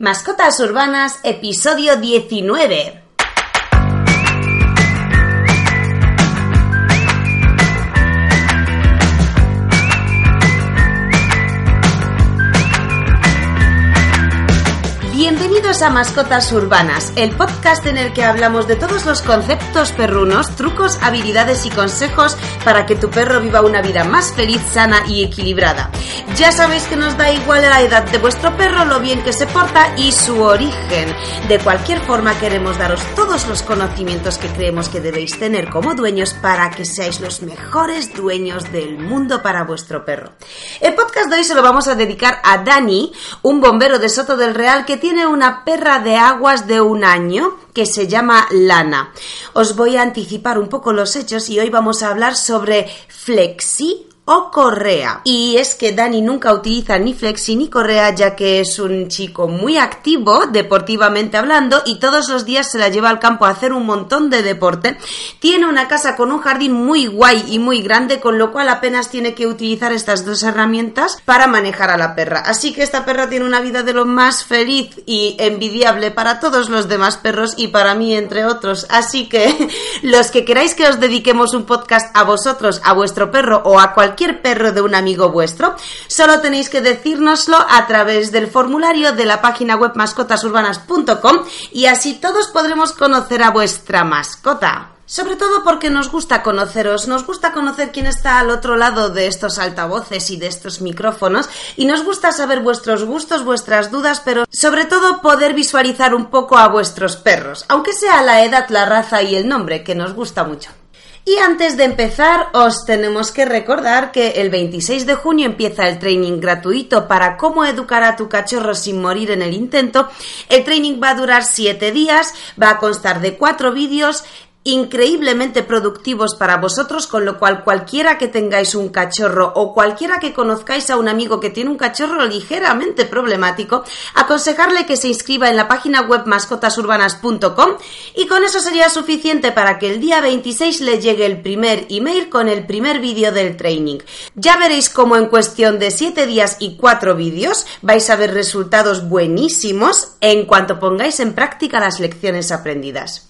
Mascotas Urbanas, episodio 19. A Mascotas Urbanas, el podcast en el que hablamos de todos los conceptos perrunos, trucos, habilidades y consejos para que tu perro viva una vida más feliz, sana y equilibrada. Ya sabéis que nos da igual la edad de vuestro perro, lo bien que se porta y su origen. De cualquier forma queremos daros todos los conocimientos que creemos que debéis tener como dueños para que seáis los mejores dueños del mundo para vuestro perro. El podcast de hoy se lo vamos a dedicar a Dani, un bombero de Soto del Real que tiene tiene perra de aguas de un año que se llama Lana. Os voy a anticipar un poco los hechos y hoy vamos a hablar sobre Flexi o correa. Y es que Dani nunca utiliza ni flexi ni correa ya que es un chico muy activo deportivamente hablando y todos los días se la lleva al campo a hacer un montón de deporte. Tiene una casa con un jardín muy guay y muy grande con lo cual apenas tiene que utilizar estas dos herramientas para manejar a la perra. Así que esta perra tiene una vida de lo más feliz y envidiable para todos los demás perros y para mí entre otros. Así que los que queráis que os dediquemos un podcast a vosotros, a vuestro perro o a cualquier perro de un amigo vuestro, solo tenéis que decírnoslo a través del formulario de la página web mascotasurbanas.com y así todos podremos conocer a vuestra mascota. Sobre todo porque nos gusta conoceros, nos gusta conocer quién está al otro lado de estos altavoces y de estos micrófonos y nos gusta saber vuestros gustos, vuestras dudas, pero sobre todo poder visualizar un poco a vuestros perros, aunque sea la edad, la raza y el nombre, que nos gusta mucho. Y antes de empezar, os tenemos que recordar que el 26 de junio empieza el training gratuito para cómo educar a tu cachorro sin morir en el intento. El training va a durar 7 días, va a constar de 4 vídeos increíblemente productivos para vosotros, con lo cual cualquiera que tengáis un cachorro o cualquiera que conozcáis a un amigo que tiene un cachorro ligeramente problemático, aconsejarle que se inscriba en la página web mascotasurbanas.com y con eso sería suficiente para que el día 26 le llegue el primer email con el primer vídeo del training. Ya veréis cómo en cuestión de 7 días y 4 vídeos vais a ver resultados buenísimos en cuanto pongáis en práctica las lecciones aprendidas.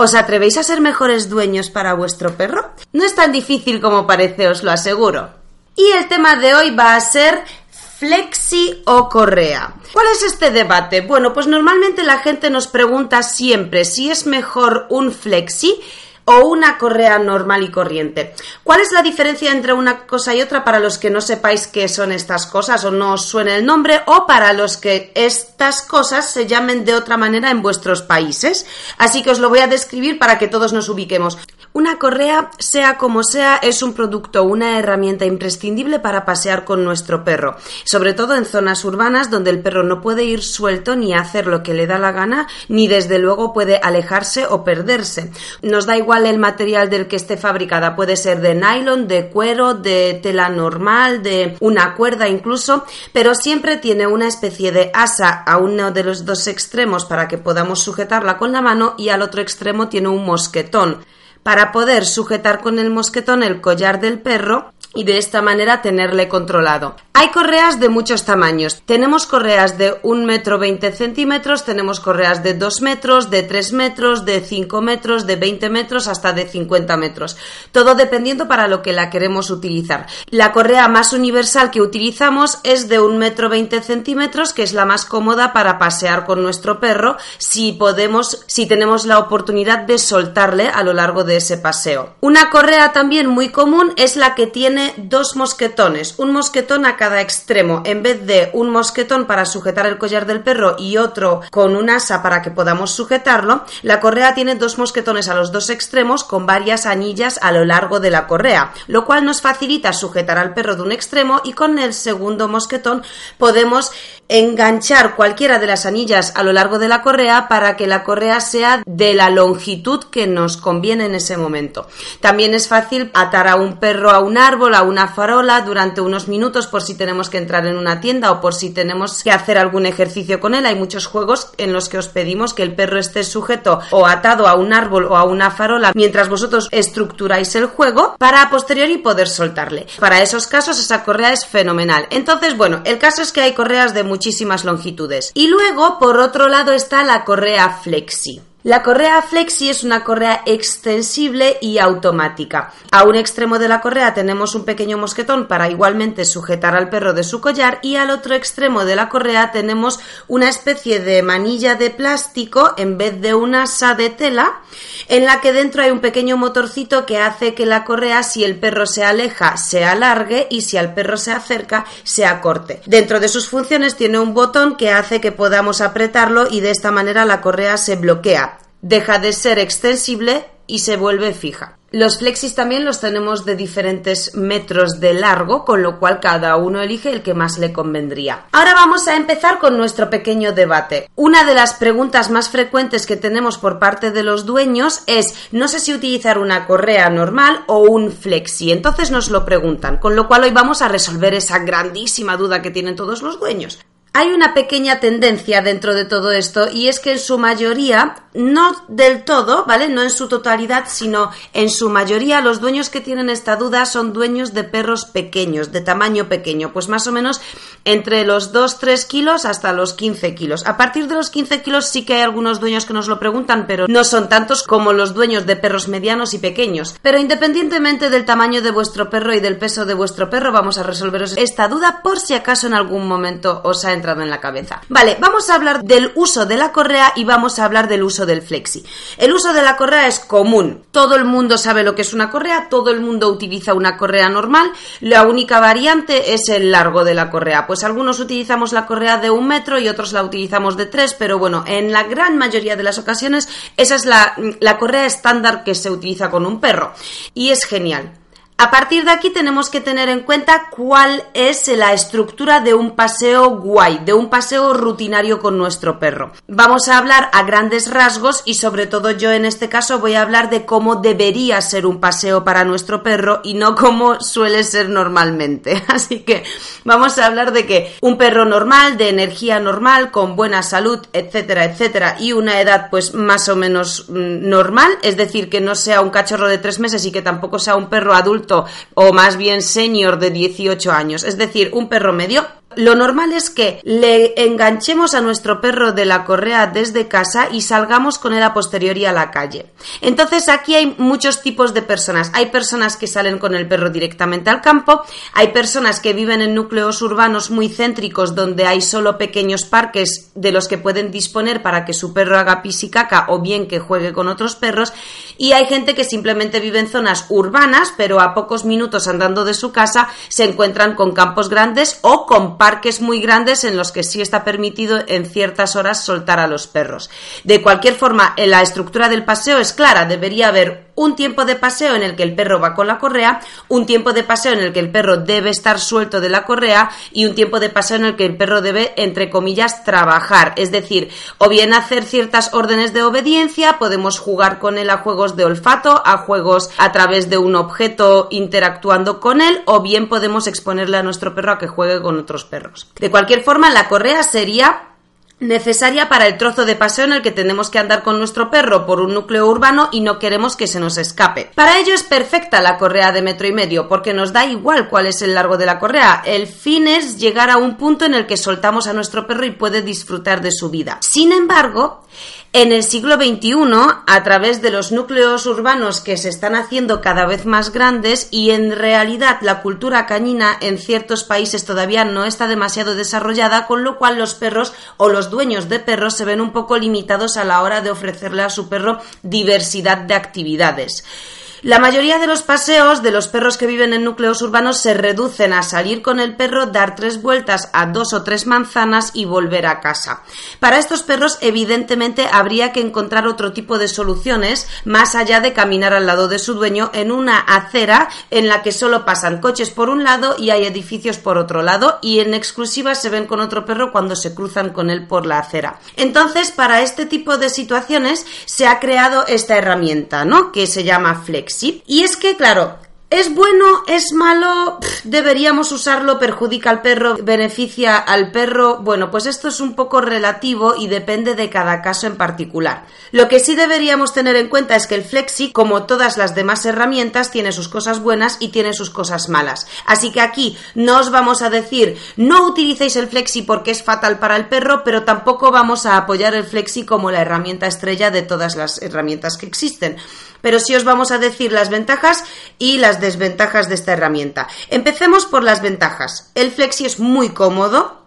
¿Os atrevéis a ser mejores dueños para vuestro perro? No es tan difícil como parece, os lo aseguro. Y el tema de hoy va a ser flexi o correa. ¿Cuál es este debate? Bueno, pues normalmente la gente nos pregunta siempre si es mejor un flexi o una correa normal y corriente. ¿Cuál es la diferencia entre una cosa y otra para los que no sepáis qué son estas cosas o no os suene el nombre o para los que estas cosas se llamen de otra manera en vuestros países? Así que os lo voy a describir para que todos nos ubiquemos. Una correa, sea como sea, es un producto, una herramienta imprescindible para pasear con nuestro perro, sobre todo en zonas urbanas donde el perro no puede ir suelto ni hacer lo que le da la gana, ni desde luego puede alejarse o perderse. Nos da igual el material del que esté fabricada, puede ser de nylon, de cuero, de tela normal, de una cuerda incluso, pero siempre tiene una especie de asa a uno de los dos extremos para que podamos sujetarla con la mano y al otro extremo tiene un mosquetón para poder sujetar con el mosquetón el collar del perro y de esta manera tenerle controlado. Hay correas de muchos tamaños. Tenemos correas de 1 metro 20 centímetros, tenemos correas de 2 metros, de 3 metros, de 5 metros, de 20 metros hasta de 50 metros. Todo dependiendo para lo que la queremos utilizar. La correa más universal que utilizamos es de 1 metro 20 centímetros, que es la más cómoda para pasear con nuestro perro si podemos, si tenemos la oportunidad de soltarle a lo largo de ese paseo. Una correa también muy común es la que tiene dos mosquetones, un mosquetón a cada extremo, en vez de un mosquetón para sujetar el collar del perro y otro con un asa para que podamos sujetarlo, la correa tiene dos mosquetones a los dos extremos con varias anillas a lo largo de la correa, lo cual nos facilita sujetar al perro de un extremo y con el segundo mosquetón podemos enganchar cualquiera de las anillas a lo largo de la correa para que la correa sea de la longitud que nos conviene en ese momento. También es fácil atar a un perro a un árbol, a una farola durante unos minutos por si tenemos que entrar en una tienda o por si tenemos que hacer algún ejercicio con él. Hay muchos juegos en los que os pedimos que el perro esté sujeto o atado a un árbol o a una farola mientras vosotros estructuráis el juego para a posteriori poder soltarle. Para esos casos esa correa es fenomenal. Entonces, bueno, el caso es que hay correas de muchísimas longitudes. Y luego, por otro lado, está la correa flexi. La correa flexi es una correa extensible y automática. A un extremo de la correa tenemos un pequeño mosquetón para igualmente sujetar al perro de su collar y al otro extremo de la correa tenemos una especie de manilla de plástico en vez de una asa de tela en la que dentro hay un pequeño motorcito que hace que la correa si el perro se aleja se alargue y si al perro se acerca se acorte. Dentro de sus funciones tiene un botón que hace que podamos apretarlo y de esta manera la correa se bloquea deja de ser extensible y se vuelve fija. Los flexis también los tenemos de diferentes metros de largo, con lo cual cada uno elige el que más le convendría. Ahora vamos a empezar con nuestro pequeño debate. Una de las preguntas más frecuentes que tenemos por parte de los dueños es no sé si utilizar una correa normal o un flexi. Entonces nos lo preguntan, con lo cual hoy vamos a resolver esa grandísima duda que tienen todos los dueños. Hay una pequeña tendencia dentro de todo esto y es que en su mayoría, no del todo, ¿vale? No en su totalidad, sino en su mayoría los dueños que tienen esta duda son dueños de perros pequeños, de tamaño pequeño, pues más o menos entre los 2-3 kilos hasta los 15 kilos. A partir de los 15 kilos sí que hay algunos dueños que nos lo preguntan, pero no son tantos como los dueños de perros medianos y pequeños. Pero independientemente del tamaño de vuestro perro y del peso de vuestro perro, vamos a resolveros esta duda por si acaso en algún momento os ha entrado en la cabeza. Vale, vamos a hablar del uso de la correa y vamos a hablar del uso del flexi. El uso de la correa es común. Todo el mundo sabe lo que es una correa, todo el mundo utiliza una correa normal. La única variante es el largo de la correa. Pues algunos utilizamos la correa de un metro y otros la utilizamos de tres, pero bueno, en la gran mayoría de las ocasiones esa es la, la correa estándar que se utiliza con un perro. Y es genial. A partir de aquí tenemos que tener en cuenta cuál es la estructura de un paseo guay, de un paseo rutinario con nuestro perro. Vamos a hablar a grandes rasgos y sobre todo yo en este caso voy a hablar de cómo debería ser un paseo para nuestro perro y no cómo suele ser normalmente. Así que vamos a hablar de que un perro normal, de energía normal, con buena salud, etcétera, etcétera, y una edad pues más o menos mm, normal, es decir, que no sea un cachorro de tres meses y que tampoco sea un perro adulto o más bien senior de 18 años, es decir, un perro medio lo normal es que le enganchemos a nuestro perro de la correa desde casa y salgamos con él a posteriori a la calle. Entonces aquí hay muchos tipos de personas. Hay personas que salen con el perro directamente al campo, hay personas que viven en núcleos urbanos muy céntricos donde hay solo pequeños parques de los que pueden disponer para que su perro haga pis y caca o bien que juegue con otros perros y hay gente que simplemente vive en zonas urbanas pero a pocos minutos andando de su casa se encuentran con campos grandes o con parques muy grandes en los que sí está permitido en ciertas horas soltar a los perros. De cualquier forma, la estructura del paseo es clara, debería haber un tiempo de paseo en el que el perro va con la correa, un tiempo de paseo en el que el perro debe estar suelto de la correa y un tiempo de paseo en el que el perro debe, entre comillas, trabajar. Es decir, o bien hacer ciertas órdenes de obediencia, podemos jugar con él a juegos de olfato, a juegos a través de un objeto interactuando con él, o bien podemos exponerle a nuestro perro a que juegue con otros perros. De cualquier forma, la correa sería necesaria para el trozo de paseo en el que tenemos que andar con nuestro perro por un núcleo urbano y no queremos que se nos escape. Para ello es perfecta la correa de metro y medio porque nos da igual cuál es el largo de la correa. El fin es llegar a un punto en el que soltamos a nuestro perro y puede disfrutar de su vida. Sin embargo, en el siglo XXI, a través de los núcleos urbanos que se están haciendo cada vez más grandes y en realidad la cultura cañina en ciertos países todavía no está demasiado desarrollada, con lo cual los perros o los dueños de perros se ven un poco limitados a la hora de ofrecerle a su perro diversidad de actividades. La mayoría de los paseos de los perros que viven en núcleos urbanos se reducen a salir con el perro, dar tres vueltas a dos o tres manzanas y volver a casa. Para estos perros, evidentemente, habría que encontrar otro tipo de soluciones más allá de caminar al lado de su dueño en una acera en la que solo pasan coches por un lado y hay edificios por otro lado y en exclusiva se ven con otro perro cuando se cruzan con él por la acera. Entonces, para este tipo de situaciones se ha creado esta herramienta, ¿no? Que se llama Y es que, claro, ¿Es bueno? ¿Es malo? ¿Deberíamos usarlo? ¿Perjudica al perro? ¿Beneficia al perro? Bueno, pues esto es un poco relativo y depende de cada caso en particular. Lo que sí deberíamos tener en cuenta es que el Flexi, como todas las demás herramientas, tiene sus cosas buenas y tiene sus cosas malas. Así que aquí no os vamos a decir no utilicéis el Flexi porque es fatal para el perro, pero tampoco vamos a apoyar el Flexi como la herramienta estrella de todas las herramientas que existen pero sí os vamos a decir las ventajas y desventajas de esta herramienta. Empecemos por las ventajas. El Flexi es muy cómodo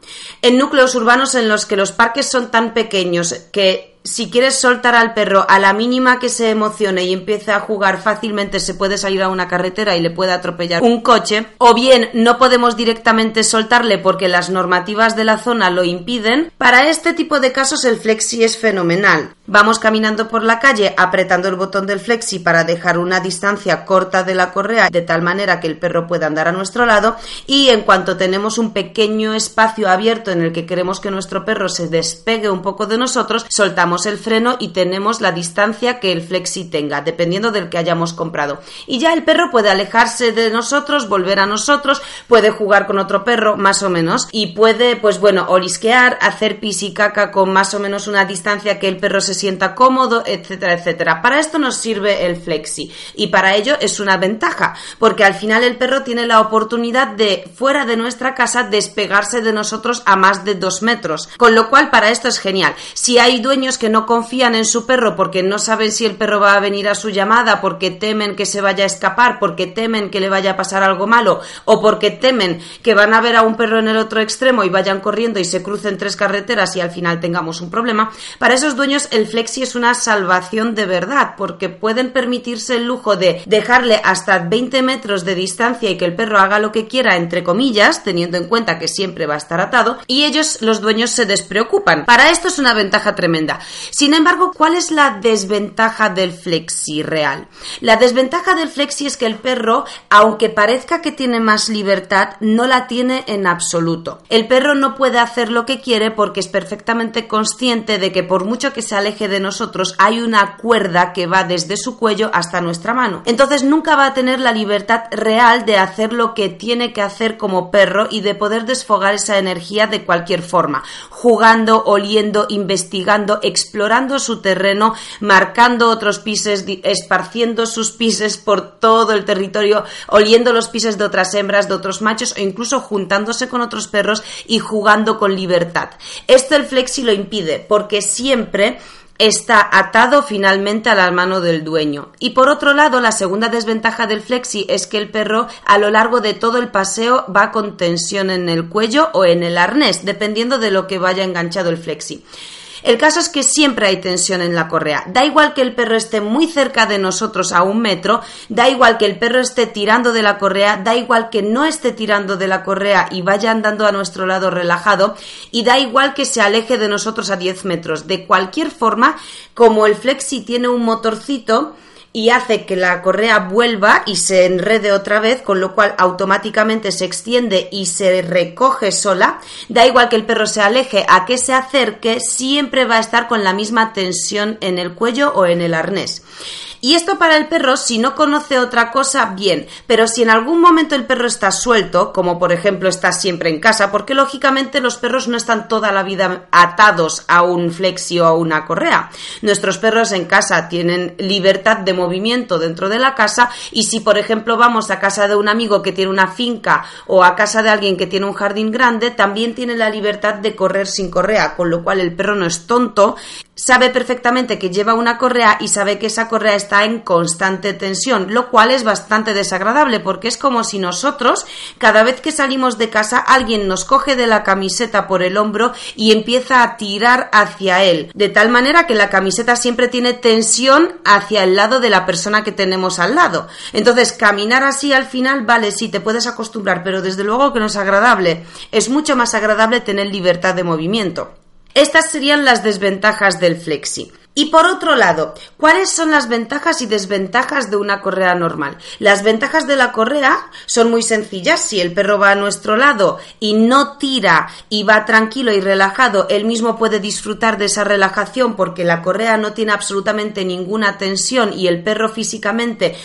en núcleos urbanos en los que los parques son tan pequeños que si quieres soltar al perro a la mínima que se emocione y empiece a jugar fácilmente se puede salir a una carretera y le puede atropellar un coche o bien no podemos directamente soltarle porque las normativas de la zona lo impiden para este tipo de casos el flexi es fenomenal. Vamos caminando por la calle apretando el botón del flexi para dejar una distancia corta de la correa de tal manera que el perro pueda andar a nuestro lado y en cuanto tenemos un pequeño espacio abierto en el que queremos que nuestro perro se despegue un poco de nosotros soltamos el freno y tenemos la distancia que el flexi tenga, dependiendo del que hayamos comprado. Y ya el perro puede alejarse de nosotros, volver a nosotros, puede jugar con otro perro, más o menos, y puede, pues bueno, olisquear, hacer pis y caca con más o menos una distancia que el perro se sienta cómodo, etcétera, etcétera. Para esto nos sirve el flexi y para ello es una ventaja, porque al final el perro tiene la oportunidad de, fuera de nuestra casa, despegarse de nosotros a más de dos metros, con lo cual para esto es genial. Si hay dueños que no confían en su perro porque no saben si el perro va a venir a su llamada, porque temen que se vaya a escapar, porque temen que le vaya a pasar algo malo o porque temen que van a ver a un perro en el otro extremo y vayan corriendo y se crucen tres carreteras y al final tengamos un problema, para esos dueños el flexi es una salvación de verdad porque pueden permitirse el lujo de dejarle hasta 20 metros de distancia y que el perro haga lo que quiera, entre comillas, teniendo en cuenta que siempre va a estar y ellos, los dueños, se despreocupan. Para esto es una ventaja tremenda. Sin embargo, ¿cuál es la desventaja del flexi real? La desventaja del flexi es que el perro, aunque parezca que tiene más libertad, no la tiene en absoluto. El perro no puede hacer lo que quiere porque es perfectamente consciente de que por mucho que se aleje de nosotros, hay una cuerda que va desde su cuello hasta nuestra mano. Entonces nunca va a tener la libertad real de hacer lo que tiene que hacer como perro y de poder desfogar esa energía de cualquier forma, jugando, oliendo, investigando, explorando su terreno, marcando otros pises, esparciendo sus pises por todo el territorio, oliendo los pises de otras hembras, de otros machos o incluso juntándose con otros perros y jugando con libertad. Esto el flexi lo impide porque siempre está atado finalmente a la mano del dueño. Y por otro lado, la segunda desventaja del flexi es que el perro a lo largo de todo el paseo va con tensión en el cuello o en el arnés, dependiendo de lo que vaya enganchado el flexi. El caso es que siempre hay tensión en la correa. Da igual que el perro esté muy cerca de nosotros a un metro, da igual que el perro esté tirando de la correa, da igual que no esté tirando de la correa y vaya andando a nuestro lado relajado, y da igual que se aleje de nosotros a 10 metros. De cualquier forma, como el flexi tiene un motorcito, y hace que la correa vuelva y se enrede otra vez, con lo cual automáticamente se extiende y se recoge sola. Da igual que el perro se aleje a que se acerque, siempre va a estar con la misma tensión en el cuello o en el arnés. Y esto para el perro, si no conoce otra cosa, bien, pero si en algún momento el perro está suelto, como por ejemplo está siempre en casa, porque lógicamente los perros no están toda la vida atados a un flexi o a una correa. Nuestros perros en casa tienen libertad de movimiento dentro de la casa y si por ejemplo vamos a casa de un amigo que tiene una finca o a casa de alguien que tiene un jardín grande, también tiene la libertad de correr sin correa, con lo cual el perro no es tonto sabe perfectamente que lleva una correa y sabe que esa correa está en constante tensión, lo cual es bastante desagradable porque es como si nosotros, cada vez que salimos de casa, alguien nos coge de la camiseta por el hombro y empieza a tirar hacia él, de tal manera que la camiseta siempre tiene tensión hacia el lado de la persona que tenemos al lado. Entonces, caminar así al final, vale, sí, te puedes acostumbrar, pero desde luego que no es agradable. Es mucho más agradable tener libertad de movimiento. Estas serían las desventajas del flexi. Y por otro lado, ¿cuáles son las ventajas y desventajas de una correa normal? Las ventajas de la correa son muy sencillas. Si el perro va a nuestro lado y no tira y va tranquilo y relajado, él mismo puede disfrutar de esa relajación porque la correa no tiene absolutamente ninguna tensión y el perro físicamente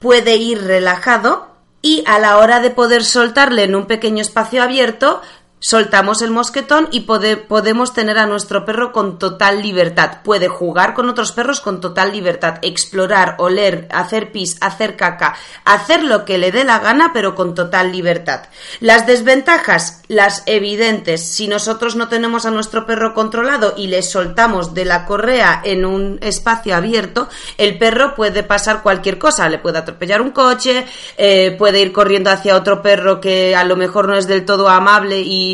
puede ir relajado. Y a la hora de poder soltarle en un pequeño espacio abierto, soltamos el mosquetón y podemos tener a nuestro perro con total libertad. Puede jugar con otros perros con total libertad, explorar, oler, hacer pis, hacer caca, hacer lo que le dé la gana, pero con total libertad. Las desventajas, las evidentes. Si nosotros no tenemos a nuestro perro controlado y le soltamos de la correa en un espacio abierto, el perro puede pasar cualquier cosa. Le puede atropellar un coche, eh, puede ir corriendo hacia otro perro que a lo mejor no es del todo amable y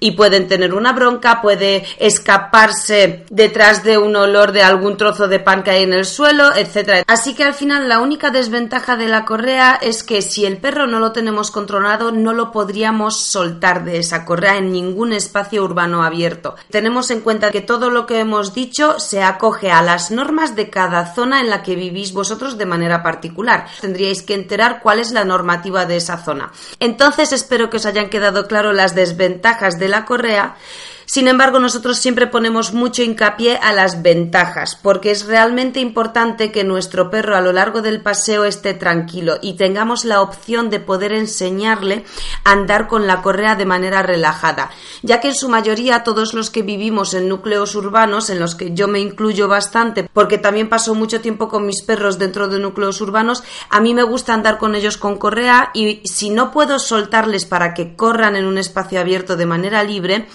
y, pueden tener una bronca, puede escaparse detrás de un olor de algún trozo de pan que hay en el suelo, etcétera. Así que al final la única desventaja de la correa es que si el perro no lo tenemos controlado, no lo podríamos soltar de esa correa en ningún espacio urbano abierto. Tenemos en cuenta que todo lo que hemos dicho se acoge a las normas de cada zona en la que vivís vosotros de manera particular. Tendríais que enterar cuál es la normativa de esa zona. Entonces espero que os hayan quedado claro las desventajas de la correa sin embargo, nosotros siempre ponemos mucho hincapié a las ventajas, porque es realmente importante que nuestro perro a lo largo del paseo esté tranquilo y tengamos la opción de poder enseñarle a andar con la correa de manera relajada, ya que en su mayoría todos los que vivimos en núcleos urbanos, en los que yo me incluyo bastante, porque también paso mucho tiempo con mis perros dentro de núcleos urbanos, a mí me gusta andar con ellos con correa y si no puedo soltarles para que corran en un espacio abierto de manera libre,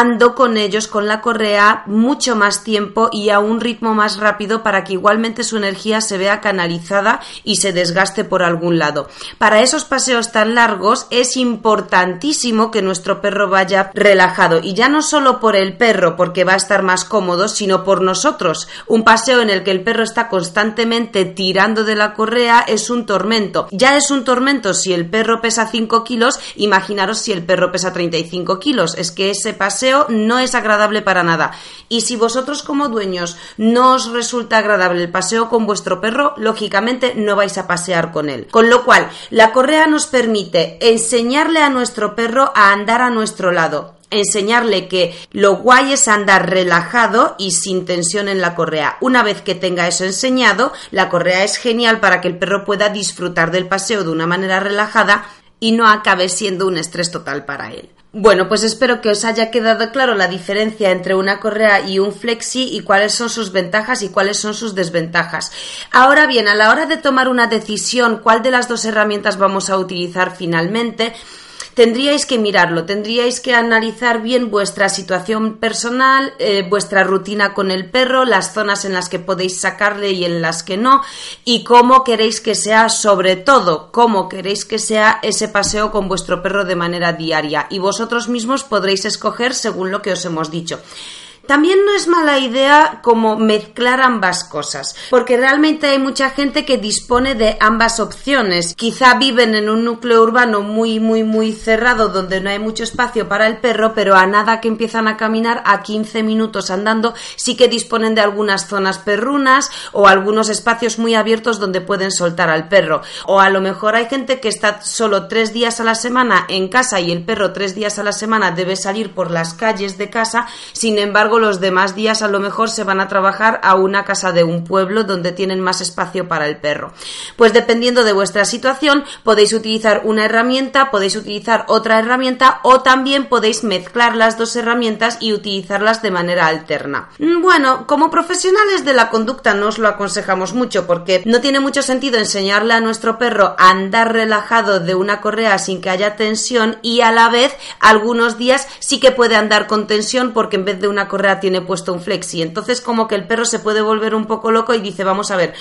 ando con ellos con la correa mucho más tiempo y a un ritmo más rápido para que igualmente su energía se vea canalizada y se desgaste por algún lado. Para esos paseos tan largos es importantísimo que nuestro perro vaya relajado y ya no solo por el perro porque va a estar más cómodo, sino por nosotros. Un paseo en el que el perro está constantemente tirando de la correa es un tormento. Ya es un tormento si el perro pesa 5 kilos, imaginaros si el perro pesa 35 kilos. Es que ese paseo no es agradable para nada. Y si vosotros como dueños no os resulta agradable el paseo con vuestro perro, lógicamente no vais a pasear con él. Con lo cual, la correa nos permite enseñarle a nuestro perro a andar a nuestro lado enseñarle que lo guay es andar relajado y sin tensión en la correa. Una vez que tenga eso enseñado, la correa es genial para que el perro pueda disfrutar del paseo de una manera relajada y no acabe siendo un estrés total para él. Bueno, pues espero que os haya quedado claro la diferencia entre una correa y un flexi y cuáles son sus ventajas y cuáles son sus desventajas. Ahora bien, a la hora de tomar una decisión cuál de las dos herramientas vamos a utilizar finalmente, tendríais que mirarlo, tendríais que analizar bien vuestra situación personal, eh, vuestra rutina con el perro, las zonas en las que podéis sacarle y en las que no, y cómo queréis que sea, sobre todo, cómo queréis que sea ese paseo con vuestro perro de manera diaria. Y vosotros mismos podréis escoger según lo que os hemos dicho. También no es mala idea como mezclar ambas cosas, porque realmente hay mucha gente que dispone de ambas opciones. Quizá viven en un núcleo urbano muy, muy, muy cerrado donde no hay mucho espacio para el perro, pero a nada que empiezan a caminar a 15 minutos andando, sí que disponen de algunas zonas perrunas o algunos espacios muy abiertos donde pueden soltar al perro. O a lo mejor hay gente que está solo tres días a la semana en casa y el perro tres días a la semana debe salir por las calles de casa, sin embargo los demás días a lo mejor se van a trabajar a una casa de un pueblo donde tienen más espacio para el perro. Pues dependiendo de vuestra situación, podéis utilizar una herramienta, podéis utilizar otra herramienta o también podéis mezclar las dos herramientas y utilizarlas de manera alterna. Mm, bueno, como profesionales de la conducta no os lo aconsejamos mucho porque no tiene mucho sentido enseñarle a nuestro perro a andar relajado de una correa sin que haya tensión y a la vez algunos días sí que puede andar con tensión porque en vez de una correa tiene puesto un flexi. Entonces como que el perro se puede volver un poco loco y dice, vamos a ver,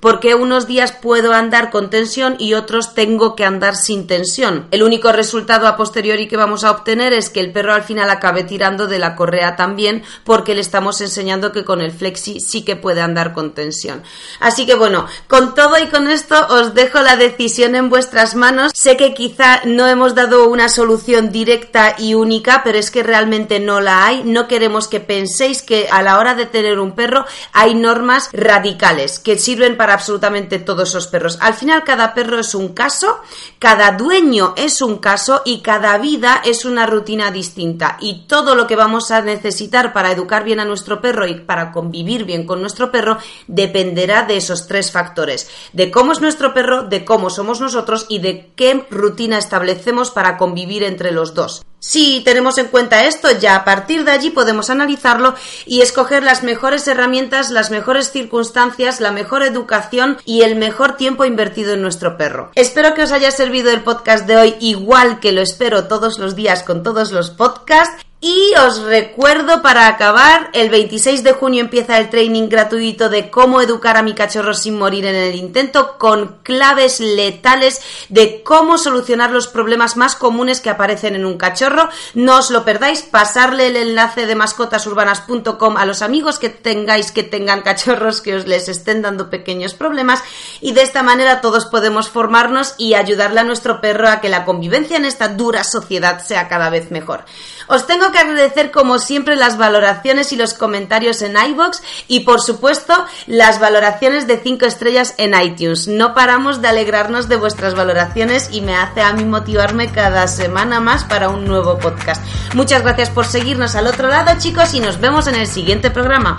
¿Por qué unos días puedo andar con tensión y otros tengo que andar sin tensión? El único resultado a posteriori que vamos a obtener es que el perro al final acabe tirando de la correa también porque le estamos enseñando que con el flexi sí que puede andar con tensión. Así que bueno, con todo y con esto os dejo la decisión en vuestras manos. Sé que quizá no hemos dado una solución directa y única, pero es que realmente no la hay. No queremos que penséis que a la hora de tener un perro hay normas radicales que sirven para absolutamente todos esos perros. Al final cada perro es un caso, cada dueño es un caso y cada vida es una rutina distinta. Y todo lo que vamos a necesitar para educar bien a nuestro perro y para convivir bien con nuestro perro dependerá de esos tres factores. De cómo es nuestro perro, de cómo somos nosotros y de qué rutina establecemos para convivir entre los dos. Si tenemos en cuenta esto, ya a partir de allí podemos analizarlo y escoger las mejores herramientas, las mejores circunstancias, la mejor educación y el mejor tiempo invertido en nuestro perro. Espero que os haya servido el podcast de hoy igual que lo espero todos los días con todos los podcasts y os recuerdo para acabar, el 26 de junio empieza el training gratuito de cómo educar a mi cachorro sin morir en el intento con claves letales de cómo solucionar los problemas más comunes que aparecen en un cachorro. No os lo perdáis, pasarle el enlace de mascotasurbanas.com a los amigos que tengáis que tengan cachorros que os les estén dando pequeños problemas y de esta manera todos podemos formarnos y ayudarle a nuestro perro a que la convivencia en esta dura sociedad sea cada vez mejor. Os tengo que agradecer como siempre las valoraciones y los comentarios en iBox y por supuesto las valoraciones de 5 estrellas en iTunes. No paramos de alegrarnos de vuestras valoraciones y me hace a mí motivarme cada semana más para un nuevo podcast. Muchas gracias por seguirnos al otro lado chicos y nos vemos en el siguiente programa.